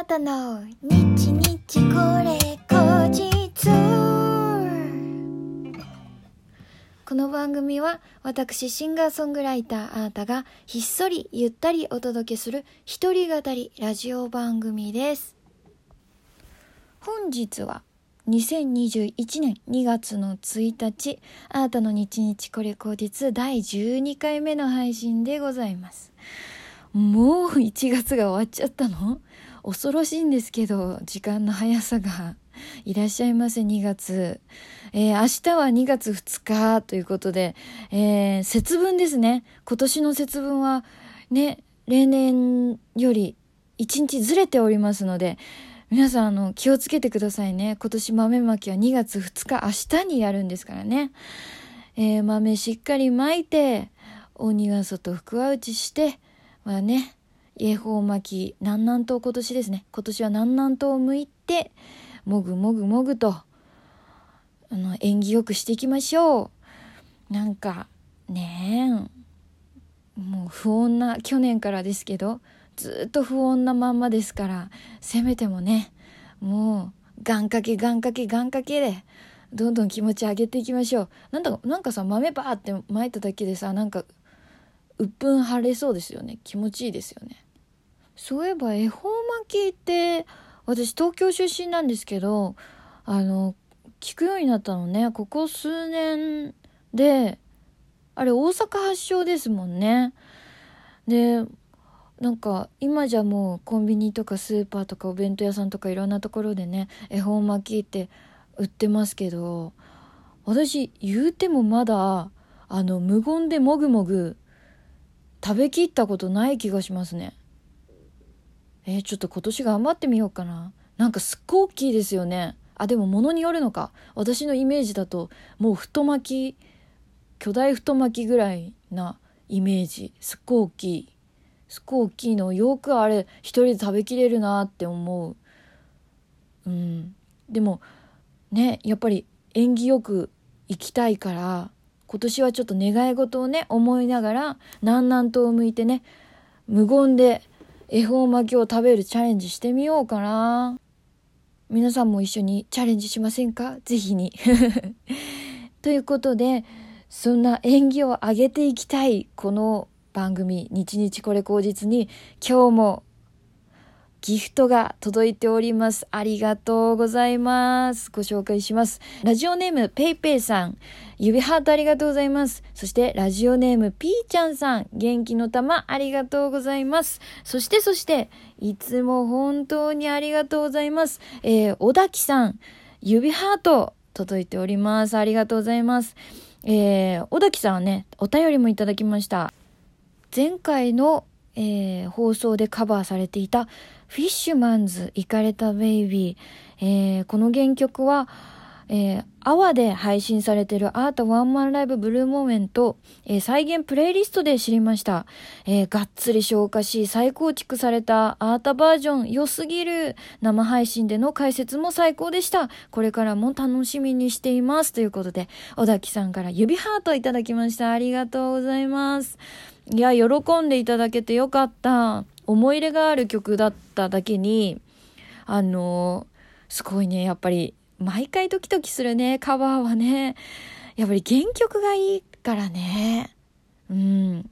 なたの日日これ後日この番組は私シンガーソングライターあーたがひっそりゆったりお届けする一人語りラジオ番組です。本日は2021年2月の1日あーたの日日これ後日第12回目の配信でございます。もう1月が終わっちゃったの？恐ろしいんですけど、時間の速さが。いらっしゃいませ、2月。えー、明日は2月2日ということで、えー、節分ですね。今年の節分は、ね、例年より1日ずれておりますので、皆さん、あの、気をつけてくださいね。今年豆まきは2月2日、明日にやるんですからね。えー、豆しっかりまいて、お庭外福は内して、はね、恵方巻き、南南東今年ですね。今年は南南東を向いて、もぐもぐもぐと、あの、縁起よくしていきましょう。なんか、ねえ、もう不穏な、去年からですけど、ずっと不穏なまんまですから、せめてもね、もう、願掛け願掛け願掛けで、どんどん気持ち上げていきましょう。なんだ、なんかさ、豆バーって巻いただけでさ、なんか、うっぷん晴れそうですよね。気持ちいいですよね。そういえば恵方巻きって私東京出身なんですけどあの聞くようになったのね。ここ数年であれ大阪発祥ですもんね。でなんか今じゃもうコンビニとかスーパーとかお弁当屋さんとかいろんなところでね恵方巻きって売ってますけど私言うてもまだあの無言でもぐもぐ食べきったことない気がしますね。えー、ちょっと今年頑張ってみようかな。なんかすっごい大きいですよね。あでも物によるのか。私のイメージだともう太巻き巨大太巻きぐらいなイメージ。すっごい大きい。すっごい大きいの。よくあれ一人で食べきれるなって思う。うん。でもねやっぱり縁起よく行きたいから今年はちょっと願い事をね思いながら南南東を向いてね無言で恵方巻きを食べるチャレンジしてみようかな。皆さんも一緒にチャレンジしませんか？ぜひに。ということでそんな縁起を上げていきたいこの番組「日日これ口実」に今日もギフトが届いております。ありがとうございます。ご紹介します。ラジオネームペイペイさん、指ハートありがとうございます。そしてラジオネームピーちゃんさん、元気の玉ありがとうございます。そしてそして、いつも本当にありがとうございます。えー、小滝さん、指ハート届いております。ありがとうございます。えー、小滝さんはね、お便りもいただきました。前回の、えー、放送でカバーされていたフィッシュマンズ、イカれたベイビー。えー、この原曲は、えー、アワで配信されているアートワンマンライブブルーモーメント、えー、再現プレイリストで知りました。えー、がっつり消化し、再構築されたアートバージョン良すぎる。生配信での解説も最高でした。これからも楽しみにしています。ということで、小崎さんから指ハートいただきました。ありがとうございます。いや、喜んでいただけてよかった。思い入れがある曲だっただけに、あのすごいね、やっぱり、毎回ドキドキするね、カバーはね。やっぱり原曲がいいからね。うん。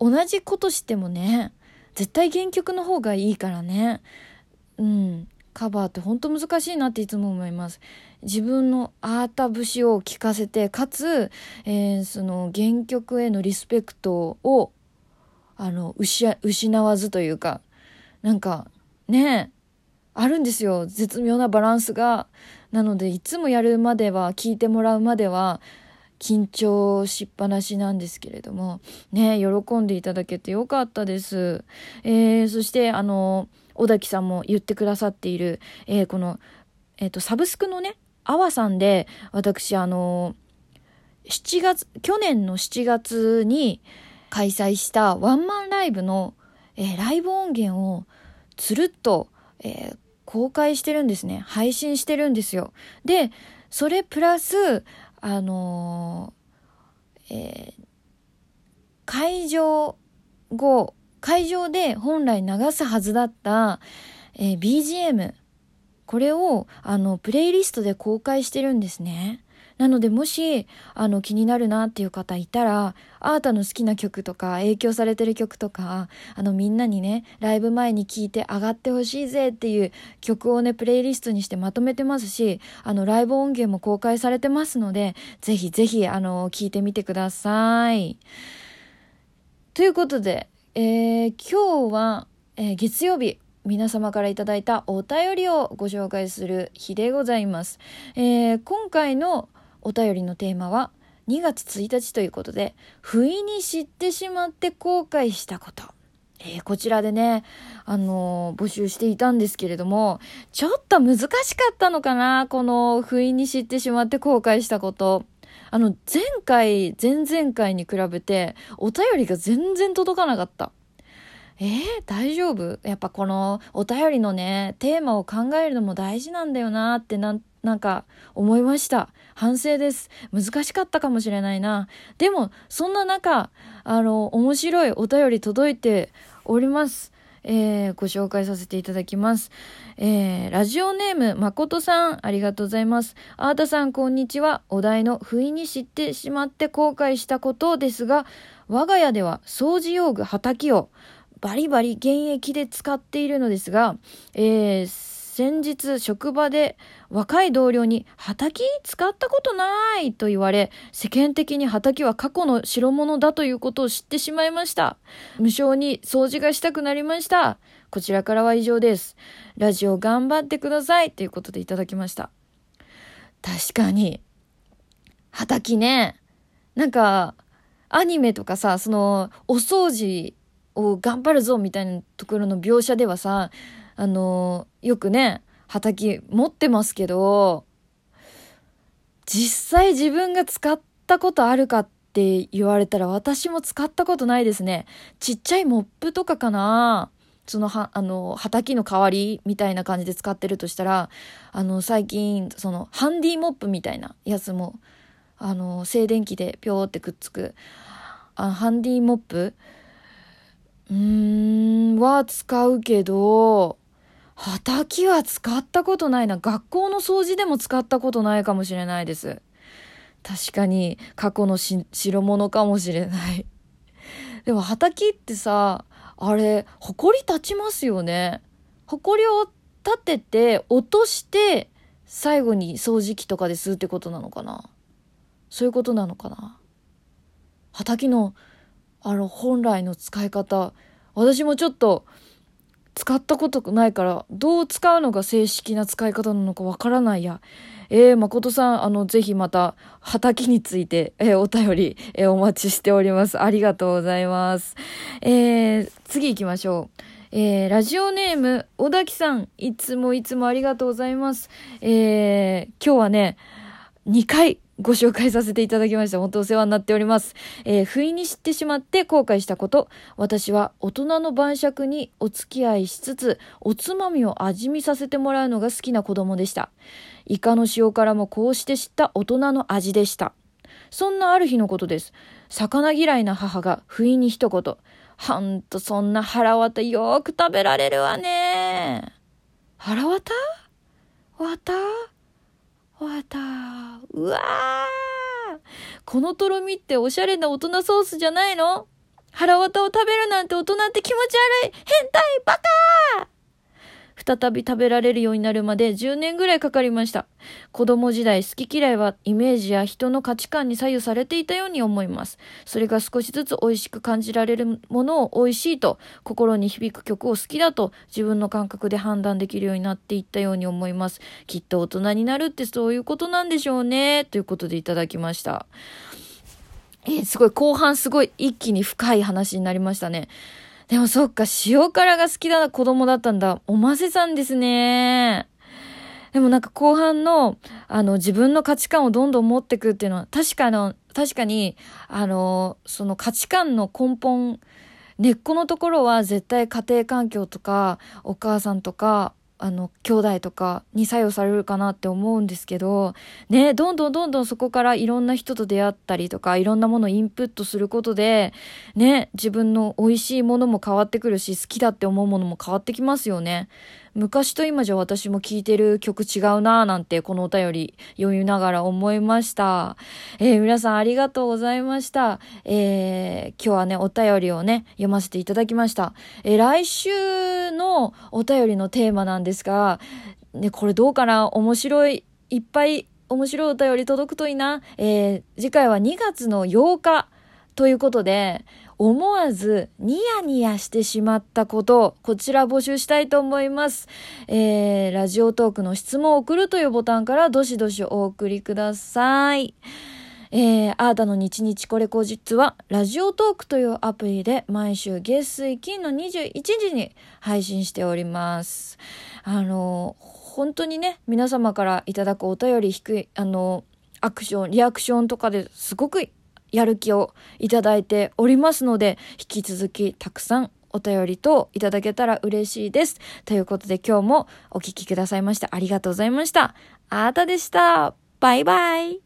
同じことしてもね、絶対原曲の方がいいからね。うん。カバーってほんと難しいなっていつも思います。自分のアータ節を聞かせて、かつ、えー、その原曲へのリスペクトをあの、失わずというか、なんか、ねえあるんですよ。絶妙なバランスが。なので、いつもやるまでは、聞いてもらうまでは、緊張しっぱなしなんですけれども、ね喜んでいただけてよかったです。えー、そして、あの、小滝さんも言ってくださっている、えー、この、えっ、ー、と、サブスクのね、アワさんで、私、あの、7月、去年の7月に、開催したワンマンライブの、えー、ライブ音源をつるっと、えー、公開してるんですね。配信してるんですよ。で、それプラス、あのー、えー、会場後、会場で本来流すはずだった、えー、BGM、これを、あの、プレイリストで公開してるんですね。なので、もし、あの、気になるなっていう方いたら、あーたの好きな曲とか、影響されてる曲とか、あの、みんなにね、ライブ前に聴いて上がってほしいぜっていう曲をね、プレイリストにしてまとめてますし、あの、ライブ音源も公開されてますので、ぜひぜひ、あの、聴いてみてください。ということで、えー、今日は、えー、月曜日、皆様からいただいたお便りをご紹介する日でございます。えー、今回のお便りのテーマは2月1日ということで、不意に知ってしまって後悔したこと。えー、こちらでね、あのー、募集していたんですけれども、ちょっと難しかったのかなこの不意に知ってしまって後悔したこと。あの、前回、前々回に比べて、お便りが全然届かなかった。えー、大丈夫？やっぱこのお便りのね、テーマを考えるのも大事なんだよなってなん、なんか思いました。反省です。難しかったかもしれないな。でも、そんな中、あの、面白いお便り届いております。えー、ご紹介させていただきます。えー、ラジオネーム、まことさん、ありがとうございます。あーたさん、こんにちは。お題の不意に知ってしまって後悔したことですが、我が家では掃除用具、畑をバリバリ現役で使っているのですが、えー、先日職場で若い同僚に畑使ったことないと言われ、世間的に畑は過去の代物だということを知ってしまいました。無償に掃除がしたくなりました。こちらからは以上です。ラジオ頑張ってくださいということでいただきました。確かに、畑ね、なんか、アニメとかさ、その、お掃除を頑張るぞみたいなところの描写ではさ、あの、よくね、畑持ってますけど、実際自分が使ったことあるかって言われたら私も使ったことないですね。ちっちゃいモップとかかなそのは、あの、畑の代わりみたいな感じで使ってるとしたら、あの、最近、その、ハンディモップみたいなやつも、あの、静電気でぴょーってくっつく、あハンディモップうーん、は使うけど、畑は使ったことないな。学校の掃除でも使ったことないかもしれないです。確かに過去のし代物かもしれない。でも畑ってさ、あれ、埃立ちますよね。埃を立てて、落として、最後に掃除機とかで吸うってことなのかなそういうことなのかな畑の、あの、本来の使い方、私もちょっと、使ったことないから、どう使うのが正式な使い方なのかわからないや。えー、誠さん、あの、ぜひまた、畑について、えー、お便り、えー、お待ちしております。ありがとうございます。えー、次行きましょう。えー、ラジオネーム、小滝さん、いつもいつもありがとうございます。えー、今日はね、2回ご紹介させていただきました。本当お世話になっております。えー、不意に知ってしまって後悔したこと。私は大人の晩酌にお付き合いしつつ、おつまみを味見させてもらうのが好きな子供でした。イカの塩辛もこうして知った大人の味でした。そんなある日のことです。魚嫌いな母が不意に一言。ほんとそんな腹渡よく食べられるわね。腹渡わたわた。うわー。このとろみっておしゃれな大人ソースじゃないの？腹渡を食べるなんて大人って気持ち悪い。変態バカー。再び食べられるようになるまで10年ぐらいかかりました。子供時代好き嫌いはイメージや人の価値観に左右されていたように思います。それが少しずつ美味しく感じられるものを美味しいと、心に響く曲を好きだと自分の感覚で判断できるようになっていったように思います。きっと大人になるってそういうことなんでしょうね。ということでいただきました。えー、すごい後半すごい一気に深い話になりましたね。でもそっか、塩辛が好きな子供だったんだ。おませさんですね。でもなんか後半の、あの、自分の価値観をどんどん持ってくっていうのは、確かの、確かに、あの、その価値観の根本、根っこのところは絶対家庭環境とか、お母さんとか、あの、兄弟とかに作用されるかなって思うんですけど、ね、どんどんどんどんそこからいろんな人と出会ったりとか、いろんなものをインプットすることで、ね、自分の美味しいものも変わってくるし、好きだって思うものも変わってきますよね。昔と今じゃ私も聴いてる曲違うなぁなんてこのお便り読みながら思いました。えー、皆さんありがとうございました。えー、今日はね、お便りをね、読ませていただきました。えー、来週のお便りのテーマなんですが、ね、これどうかな？面白い、いっぱい面白いお便り届くといいな？えー、次回は2月の8日ということで、思わずニヤニヤしてしまったこと、こちら募集したいと思います。えー、ラジオトークの質問を送るというボタンからどしどしお送りください。えー、あーたの日日これ後日は、ラジオトークというアプリで毎週月水金の21時に配信しております。あの、本当にね、皆様からいただくお便り低い、あの、アクション、リアクションとかですごくやる気をいただいておりますので、引き続きたくさんお便りといただけたら嬉しいです。ということで今日もお聴きくださいましてありがとうございました。あーたでした。バイバイ。